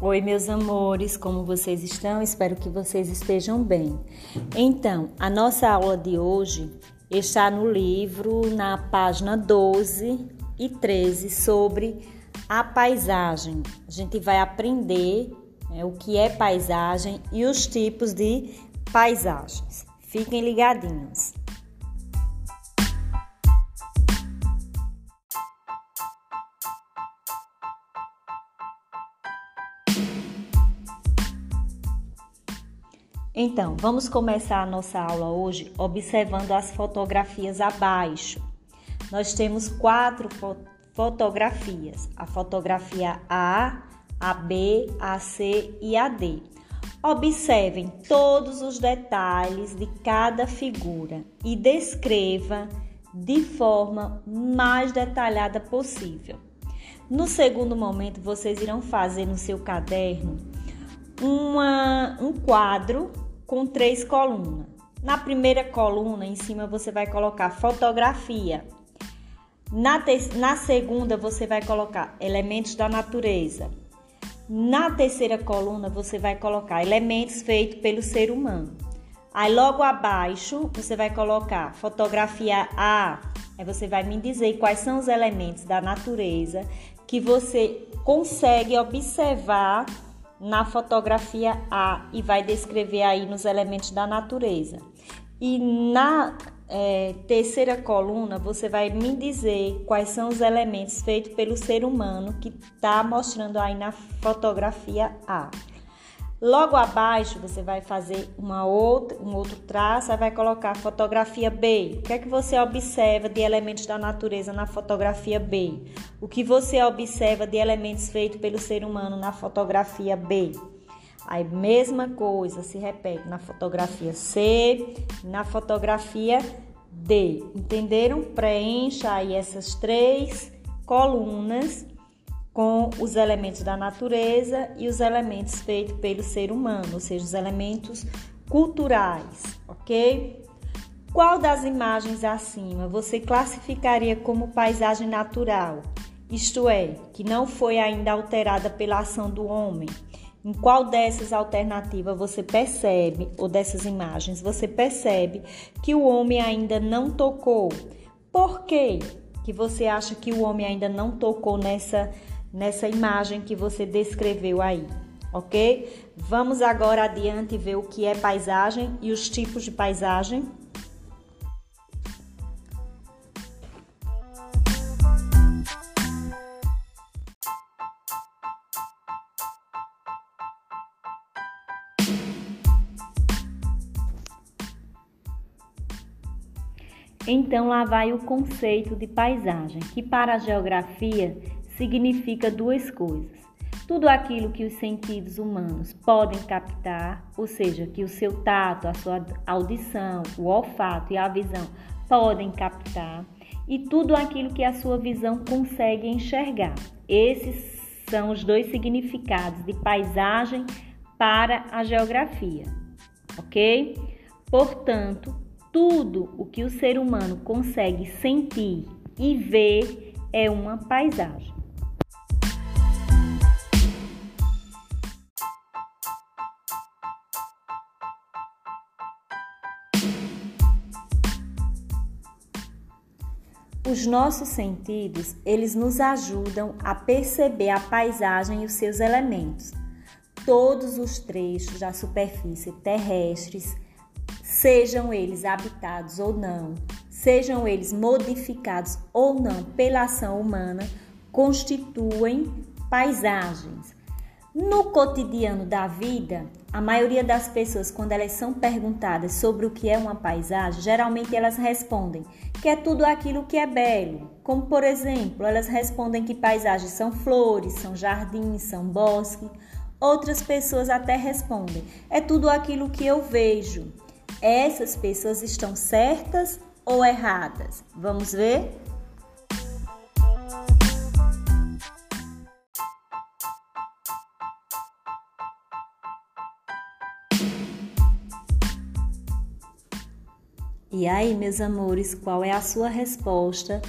Oi, meus amores, como vocês estão? Espero que vocês estejam bem. Então, a nossa aula de hoje está no livro, na página 12 e 13, sobre a paisagem. A gente vai aprender né, o que é paisagem e os tipos de paisagens. Fiquem ligadinhos. Então, vamos começar a nossa aula hoje observando as fotografias abaixo. Nós temos quatro fo fotografias: a fotografia A, a B, a C e a D. Observem todos os detalhes de cada figura e descreva de forma mais detalhada possível. No segundo momento, vocês irão fazer no seu caderno uma, um quadro com três colunas. Na primeira coluna, em cima, você vai colocar fotografia. Na, na segunda, você vai colocar elementos da natureza. Na terceira coluna, você vai colocar elementos feitos pelo ser humano. Aí, logo abaixo, você vai colocar fotografia A. Aí, você vai me dizer quais são os elementos da natureza que você consegue observar na fotografia A e vai descrever aí nos elementos da natureza. E na é, terceira coluna você vai me dizer quais são os elementos feitos pelo ser humano que está mostrando aí na fotografia A. Logo abaixo você vai fazer uma outra, um outro traço, vai colocar fotografia B. O que é que você observa de elementos da natureza na fotografia B? O que você observa de elementos feitos pelo ser humano na fotografia B? Aí mesma coisa se repete na fotografia C, na fotografia D. Entenderam? Preencha aí essas três colunas com os elementos da natureza e os elementos feitos pelo ser humano, ou seja, os elementos culturais, ok? Qual das imagens acima você classificaria como paisagem natural? Isto é, que não foi ainda alterada pela ação do homem. Em qual dessas alternativas você percebe, ou dessas imagens, você percebe que o homem ainda não tocou? Por quê que você acha que o homem ainda não tocou nessa nessa imagem que você descreveu aí, ok? Vamos agora adiante ver o que é paisagem e os tipos de paisagem. Então lá vai o conceito de paisagem, que para a geografia significa duas coisas. Tudo aquilo que os sentidos humanos podem captar, ou seja, que o seu tato, a sua audição, o olfato e a visão podem captar, e tudo aquilo que a sua visão consegue enxergar. Esses são os dois significados de paisagem para a geografia, ok? Portanto, tudo o que o ser humano consegue sentir e ver é uma paisagem. Os nossos sentidos, eles nos ajudam a perceber a paisagem e os seus elementos. Todos os trechos da superfície terrestres, sejam eles habitados ou não, sejam eles modificados ou não pela ação humana, constituem paisagens. No cotidiano da vida, a maioria das pessoas, quando elas são perguntadas sobre o que é uma paisagem, geralmente elas respondem que é tudo aquilo que é belo. Como, por exemplo, elas respondem que paisagens são flores, são jardins, são bosques. Outras pessoas até respondem: é tudo aquilo que eu vejo. Essas pessoas estão certas ou erradas? Vamos ver? E aí, meus amores, qual é a sua resposta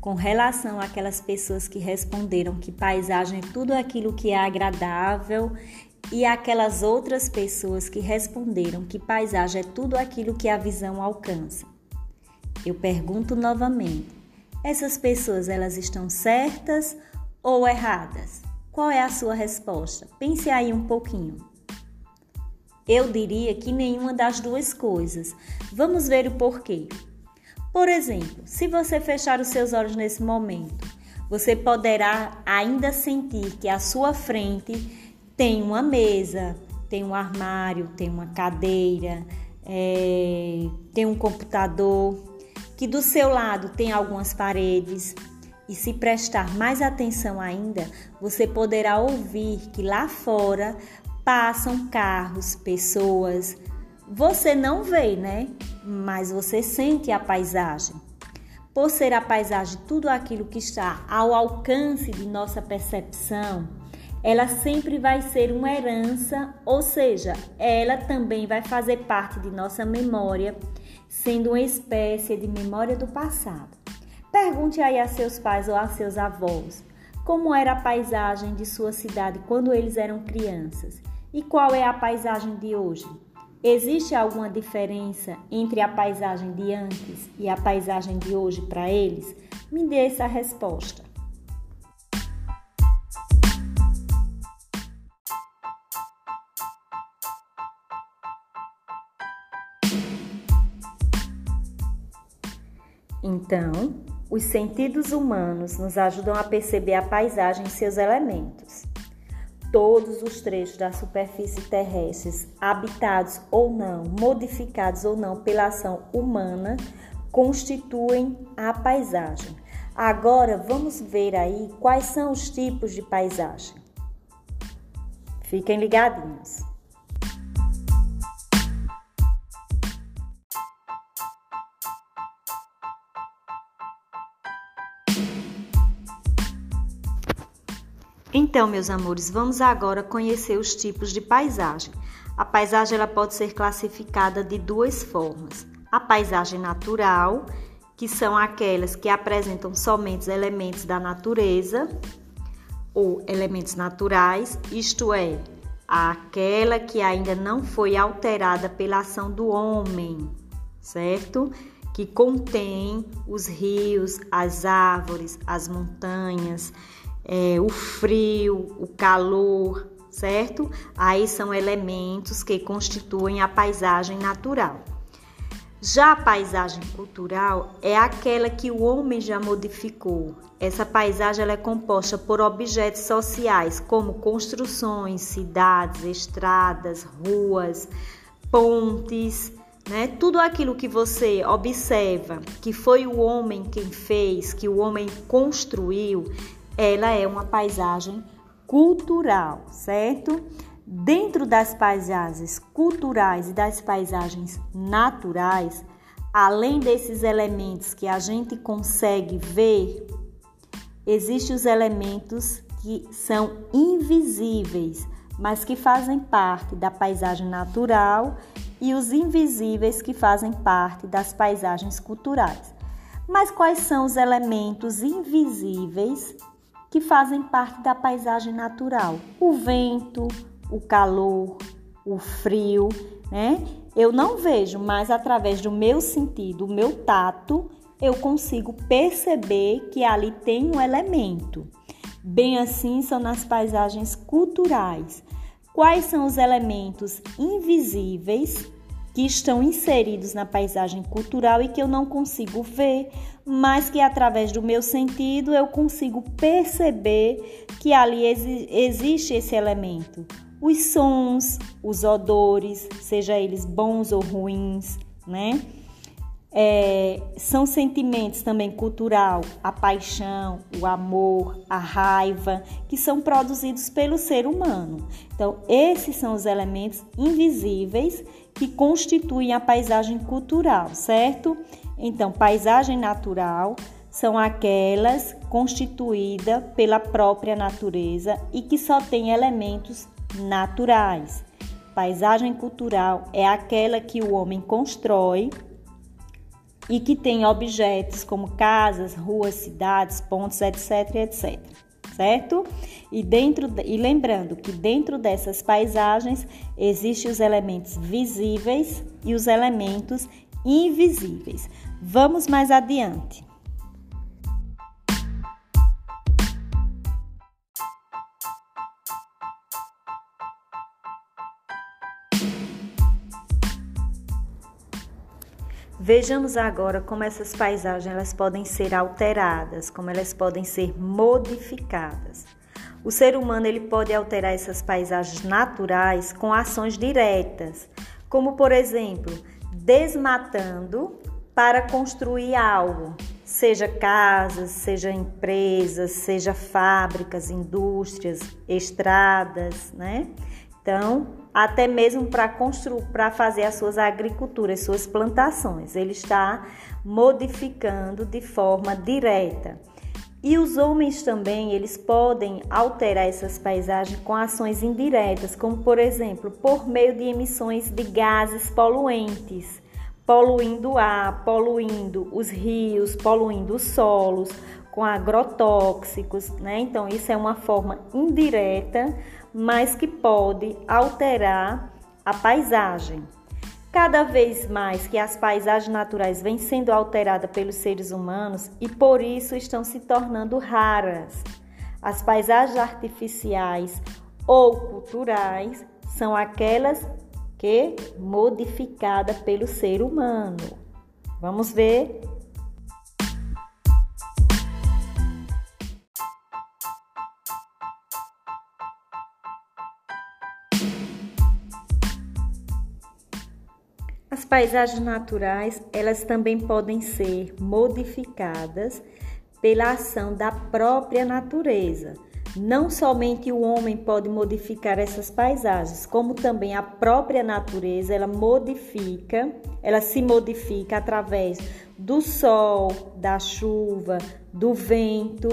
com relação àquelas pessoas que responderam que paisagem é tudo aquilo que é agradável e aquelas outras pessoas que responderam que paisagem é tudo aquilo que a visão alcança. Eu pergunto novamente: essas pessoas elas estão certas ou erradas? Qual é a sua resposta? Pense aí um pouquinho. Eu diria que nenhuma das duas coisas. Vamos ver o porquê. Por exemplo, se você fechar os seus olhos nesse momento, você poderá ainda sentir que à sua frente tem uma mesa, tem um armário, tem uma cadeira, é, tem um computador, que do seu lado tem algumas paredes. E se prestar mais atenção ainda, você poderá ouvir que lá fora passam carros, pessoas. Você não vê, né? Mas você sente a paisagem. Por ser a paisagem tudo aquilo que está ao alcance de nossa percepção, ela sempre vai ser uma herança, ou seja, ela também vai fazer parte de nossa memória, sendo uma espécie de memória do passado. Pergunte aí a seus pais ou a seus avós como era a paisagem de sua cidade quando eles eram crianças e qual é a paisagem de hoje. Existe alguma diferença entre a paisagem de antes e a paisagem de hoje para eles? Me dê essa resposta. Então, os sentidos humanos nos ajudam a perceber a paisagem e seus elementos. Todos os trechos da superfície terrestre, habitados ou não, modificados ou não pela ação humana, constituem a paisagem. Agora vamos ver aí quais são os tipos de paisagem. Fiquem ligadinhos. Então, meus amores, vamos agora conhecer os tipos de paisagem. A paisagem ela pode ser classificada de duas formas: a paisagem natural, que são aquelas que apresentam somente elementos da natureza ou elementos naturais, isto é, aquela que ainda não foi alterada pela ação do homem, certo? Que contém os rios, as árvores, as montanhas, é, o frio, o calor, certo? Aí são elementos que constituem a paisagem natural. Já a paisagem cultural é aquela que o homem já modificou. Essa paisagem ela é composta por objetos sociais, como construções, cidades, estradas, ruas, pontes, né? Tudo aquilo que você observa que foi o homem quem fez, que o homem construiu, ela é uma paisagem cultural, certo? Dentro das paisagens culturais e das paisagens naturais, além desses elementos que a gente consegue ver, existem os elementos que são invisíveis, mas que fazem parte da paisagem natural e os invisíveis que fazem parte das paisagens culturais. Mas quais são os elementos invisíveis que fazem parte da paisagem natural. O vento, o calor, o frio, né? Eu não vejo, mas através do meu sentido, o meu tato, eu consigo perceber que ali tem um elemento. Bem assim são nas paisagens culturais. Quais são os elementos invisíveis que estão inseridos na paisagem cultural e que eu não consigo ver, mas que através do meu sentido eu consigo perceber que ali existe esse elemento. Os sons, os odores, seja eles bons ou ruins, né? É, são sentimentos também cultural, a paixão, o amor, a raiva, que são produzidos pelo ser humano. Então, esses são os elementos invisíveis que constituem a paisagem cultural, certo? Então, paisagem natural são aquelas constituídas pela própria natureza e que só tem elementos naturais. Paisagem cultural é aquela que o homem constrói e que tem objetos como casas, ruas, cidades, pontos, etc, etc. Certo? E dentro e lembrando que dentro dessas paisagens existem os elementos visíveis e os elementos invisíveis. Vamos mais adiante. Vejamos agora como essas paisagens elas podem ser alteradas, como elas podem ser modificadas. O ser humano ele pode alterar essas paisagens naturais com ações diretas, como por exemplo, desmatando para construir algo, seja casas, seja empresas, seja fábricas, indústrias, estradas, né? Então, até mesmo para construir, para fazer as suas agriculturas, suas plantações, ele está modificando de forma direta. E os homens também, eles podem alterar essas paisagens com ações indiretas, como por exemplo, por meio de emissões de gases poluentes, poluindo o ar, poluindo os rios, poluindo os solos, com agrotóxicos, né? Então, isso é uma forma indireta mas que pode alterar a paisagem. Cada vez mais que as paisagens naturais vêm sendo alteradas pelos seres humanos e por isso estão se tornando raras. As paisagens artificiais ou culturais são aquelas que modificadas pelo ser humano. Vamos ver paisagens naturais, elas também podem ser modificadas pela ação da própria natureza. Não somente o homem pode modificar essas paisagens, como também a própria natureza, ela modifica, ela se modifica através do sol, da chuva, do vento.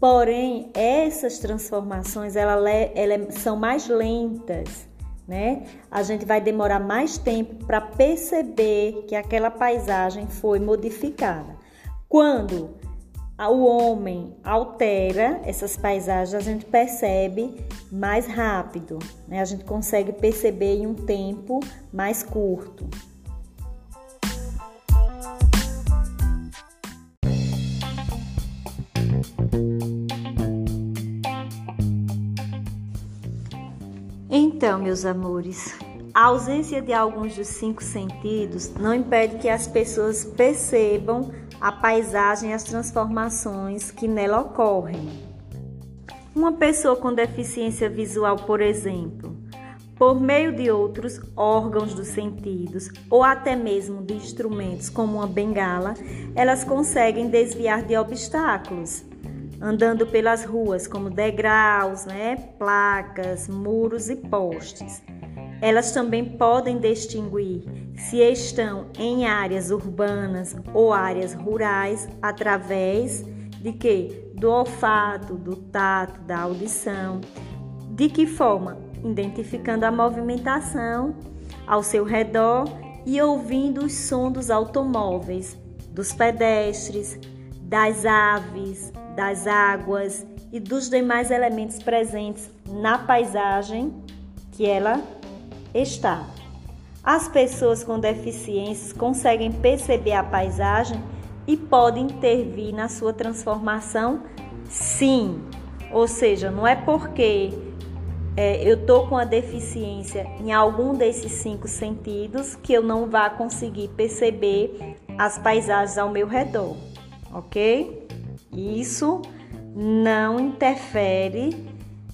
Porém, essas transformações ela, ela são mais lentas né? A gente vai demorar mais tempo para perceber que aquela paisagem foi modificada. Quando o homem altera essas paisagens, a gente percebe mais rápido, né? A gente consegue perceber em um tempo mais curto. Então, meus amores, a ausência de alguns dos cinco sentidos não impede que as pessoas percebam a paisagem e as transformações que nela ocorrem. Uma pessoa com deficiência visual, por exemplo, por meio de outros órgãos dos sentidos ou até mesmo de instrumentos como uma bengala, elas conseguem desviar de obstáculos andando pelas ruas, como degraus, né, placas, muros e postes. Elas também podem distinguir se estão em áreas urbanas ou áreas rurais através de que? Do olfato, do tato, da audição. De que forma? Identificando a movimentação ao seu redor e ouvindo os sons dos automóveis, dos pedestres, das aves, das águas e dos demais elementos presentes na paisagem que ela está. As pessoas com deficiências conseguem perceber a paisagem e podem intervir na sua transformação? Sim. Ou seja, não é porque é, eu estou com a deficiência em algum desses cinco sentidos que eu não vá conseguir perceber as paisagens ao meu redor, ok? Isso não interfere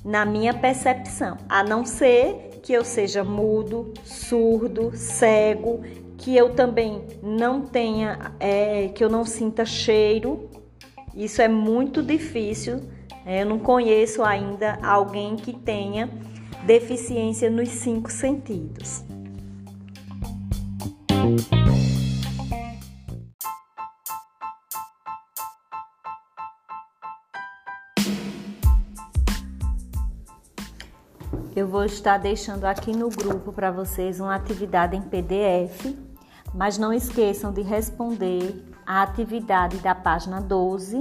na minha percepção, a não ser que eu seja mudo, surdo, cego, que eu também não tenha, é, que eu não sinta cheiro. Isso é muito difícil. É, eu não conheço ainda alguém que tenha deficiência nos cinco sentidos. Estar deixando aqui no grupo para vocês uma atividade em PDF, Mas não esqueçam de responder a atividade da página 12,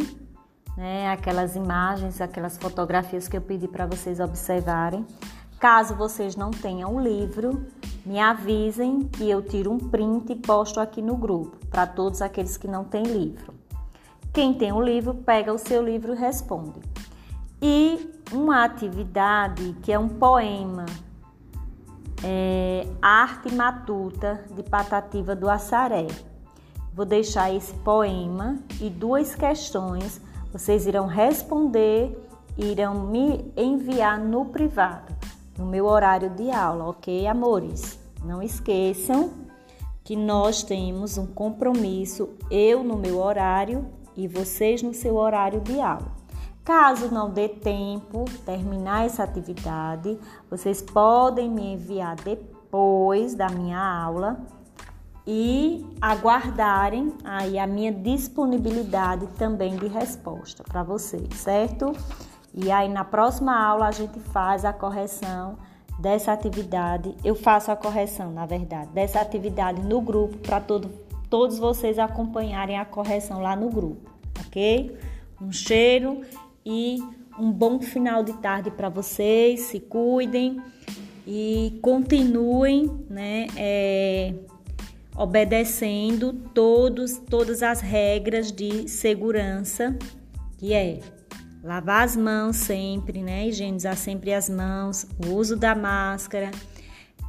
né? Aquelas imagens, aquelas fotografias que eu pedi para vocês observarem. Caso vocês não tenham o livro, me avisem que eu tiro um print e posto aqui no grupo para todos aqueles que não têm livro. Quem tem o livro, pega o seu livro e responde. E uma atividade que é um poema, é Arte Matuta de Patativa do Assaré. Vou deixar esse poema e duas questões. Vocês irão responder, irão me enviar no privado, no meu horário de aula, ok, amores? Não esqueçam que nós temos um compromisso, eu no meu horário e vocês no seu horário de aula. Caso não dê tempo terminar essa atividade, vocês podem me enviar depois da minha aula e aguardarem aí a minha disponibilidade também de resposta para vocês, certo? E aí na próxima aula a gente faz a correção dessa atividade. Eu faço a correção, na verdade, dessa atividade no grupo para todo, todos vocês acompanharem a correção lá no grupo, ok? Um cheiro e um bom final de tarde para vocês. Se cuidem e continuem, né? É, obedecendo todos, todas as regras de segurança, que é lavar as mãos sempre, né? Higienizar sempre as mãos, o uso da máscara,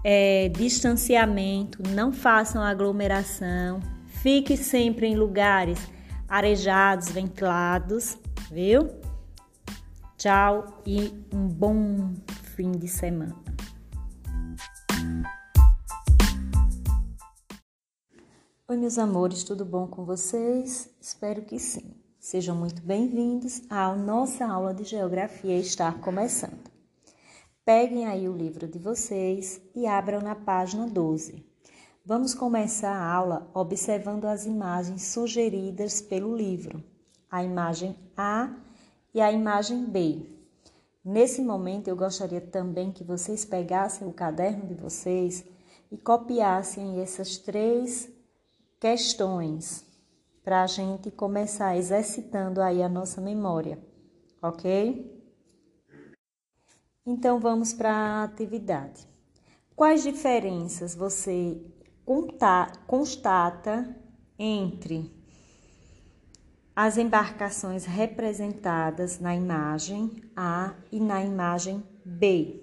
é, distanciamento, não façam aglomeração, fique sempre em lugares arejados, ventilados, viu? Tchau e um bom fim de semana. Oi, meus amores, tudo bom com vocês? Espero que sim. Sejam muito bem-vindos à nossa aula de Geografia estar começando. Peguem aí o livro de vocês e abram na página 12. Vamos começar a aula observando as imagens sugeridas pelo livro, a imagem A e a imagem B. Nesse momento, eu gostaria também que vocês pegassem o caderno de vocês e copiassem essas três questões para a gente começar exercitando aí a nossa memória, ok? Então vamos para a atividade. Quais diferenças você constata entre as embarcações representadas na imagem A e na imagem B?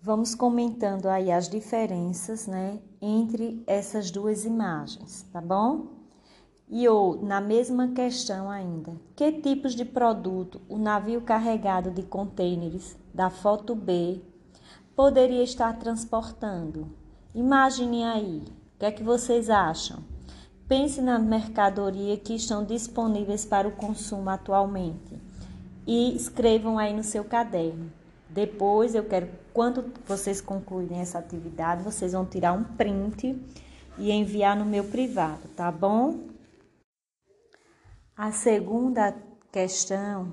Vamos comentando aí as diferenças, né, entre essas duas imagens, tá bom? E ou na mesma questão ainda, que tipos de produto o navio carregado de contêineres da foto B poderia estar transportando? Imaginem aí, o que é que vocês acham? Pense na mercadoria que estão disponíveis para o consumo atualmente e escrevam aí no seu caderno. Depois eu quero, quando vocês concluírem essa atividade, vocês vão tirar um print e enviar no meu privado, tá bom? A segunda questão,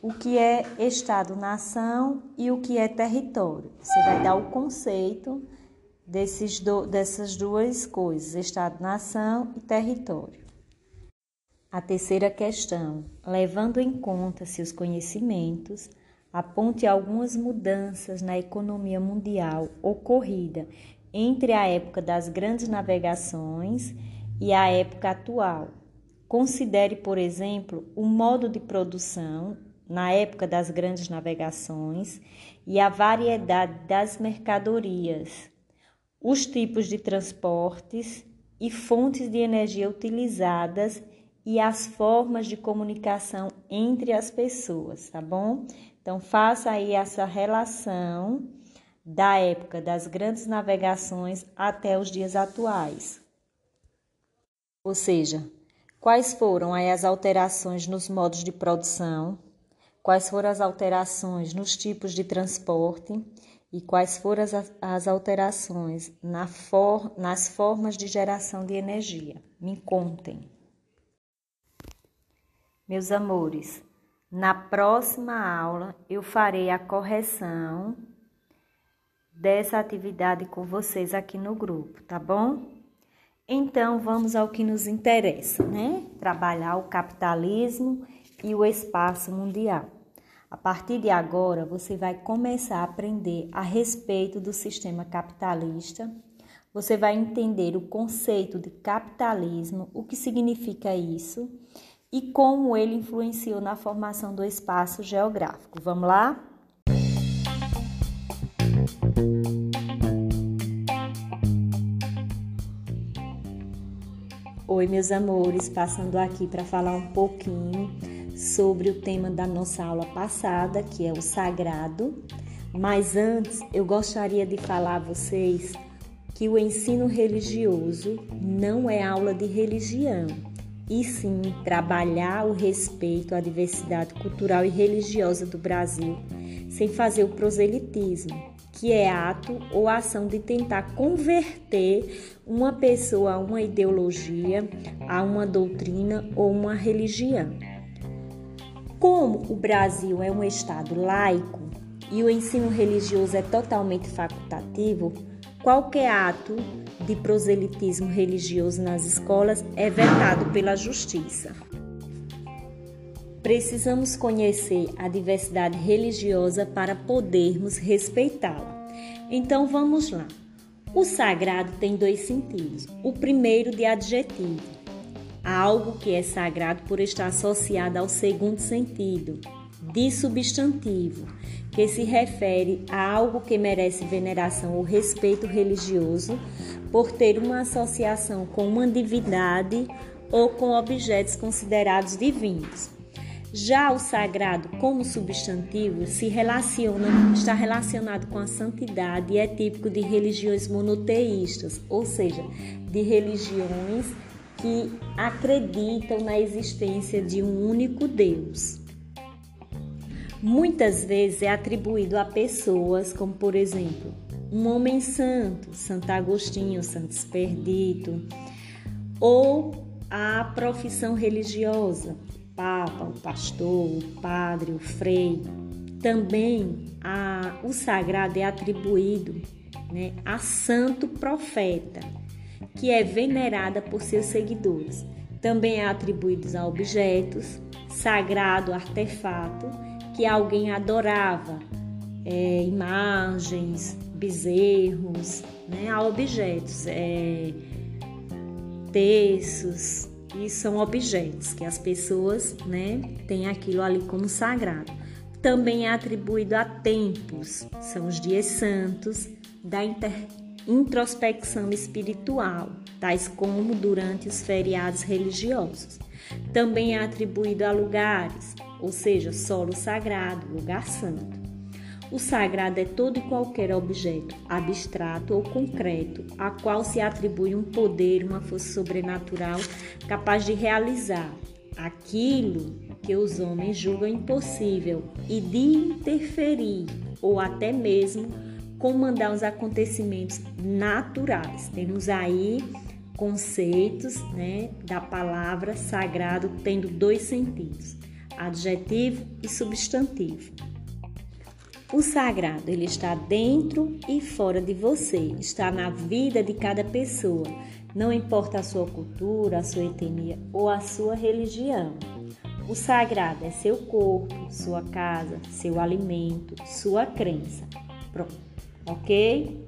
o que é Estado-nação e o que é território? Você vai dar o conceito desses do, dessas duas coisas, Estado-nação e território. A terceira questão, levando em conta seus conhecimentos, aponte algumas mudanças na economia mundial ocorrida entre a época das grandes navegações e a época atual. Considere, por exemplo, o modo de produção na época das grandes navegações e a variedade das mercadorias, os tipos de transportes e fontes de energia utilizadas e as formas de comunicação entre as pessoas, tá bom? Então, faça aí essa relação da época das grandes navegações até os dias atuais. Ou seja, quais foram aí as alterações nos modos de produção, quais foram as alterações nos tipos de transporte e quais foram as, as alterações na for, nas formas de geração de energia. Me contem. Meus amores, na próxima aula eu farei a correção dessa atividade com vocês aqui no grupo, tá bom? Então, vamos ao que nos interessa, né? Trabalhar o capitalismo e o espaço mundial. A partir de agora, você vai começar a aprender a respeito do sistema capitalista. Você vai entender o conceito de capitalismo, o que significa isso e como ele influenciou na formação do espaço geográfico. Vamos lá? Oi, meus amores, passando aqui para falar um pouquinho sobre o tema da nossa aula passada, que é o sagrado. Mas antes, eu gostaria de falar a vocês que o ensino religioso não é aula de religião, e sim trabalhar o respeito à diversidade cultural e religiosa do Brasil, sem fazer o proselitismo que é ato ou ação de tentar converter uma pessoa a uma ideologia, a uma doutrina ou uma religião. Como o Brasil é um estado laico e o ensino religioso é totalmente facultativo, qualquer ato de proselitismo religioso nas escolas é vetado pela justiça. Precisamos conhecer a diversidade religiosa para podermos respeitá-la. Então vamos lá. O sagrado tem dois sentidos. O primeiro de adjetivo, algo que é sagrado por estar associado ao segundo sentido, de substantivo, que se refere a algo que merece veneração ou respeito religioso por ter uma associação com uma divindade ou com objetos considerados divinos. Já o sagrado, como substantivo, se relaciona, está relacionado com a santidade e é típico de religiões monoteístas, ou seja, de religiões que acreditam na existência de um único Deus. Muitas vezes é atribuído a pessoas como, por exemplo, um homem santo, Santo Agostinho, Santo Experdito, ou a profissão religiosa, Papa, o pastor, o padre, o frei. Também a, o sagrado é atribuído né, a santo profeta, que é venerada por seus seguidores. Também é atribuído a objetos, sagrado artefato, que alguém adorava, é, imagens, bezerros, né, a objetos, é, terços, e são objetos que as pessoas, né, têm aquilo ali como sagrado. Também é atribuído a tempos, são os dias santos da inter... introspecção espiritual, tais como durante os feriados religiosos. Também é atribuído a lugares, ou seja, solo sagrado, lugar santo. O sagrado é todo e qualquer objeto, abstrato ou concreto, a qual se atribui um poder, uma força sobrenatural capaz de realizar aquilo que os homens julgam impossível e de interferir ou até mesmo comandar os acontecimentos naturais. Temos aí conceitos né, da palavra sagrado tendo dois sentidos: adjetivo e substantivo. O sagrado, ele está dentro e fora de você, está na vida de cada pessoa, não importa a sua cultura, a sua etnia ou a sua religião. O sagrado é seu corpo, sua casa, seu alimento, sua crença. Ok?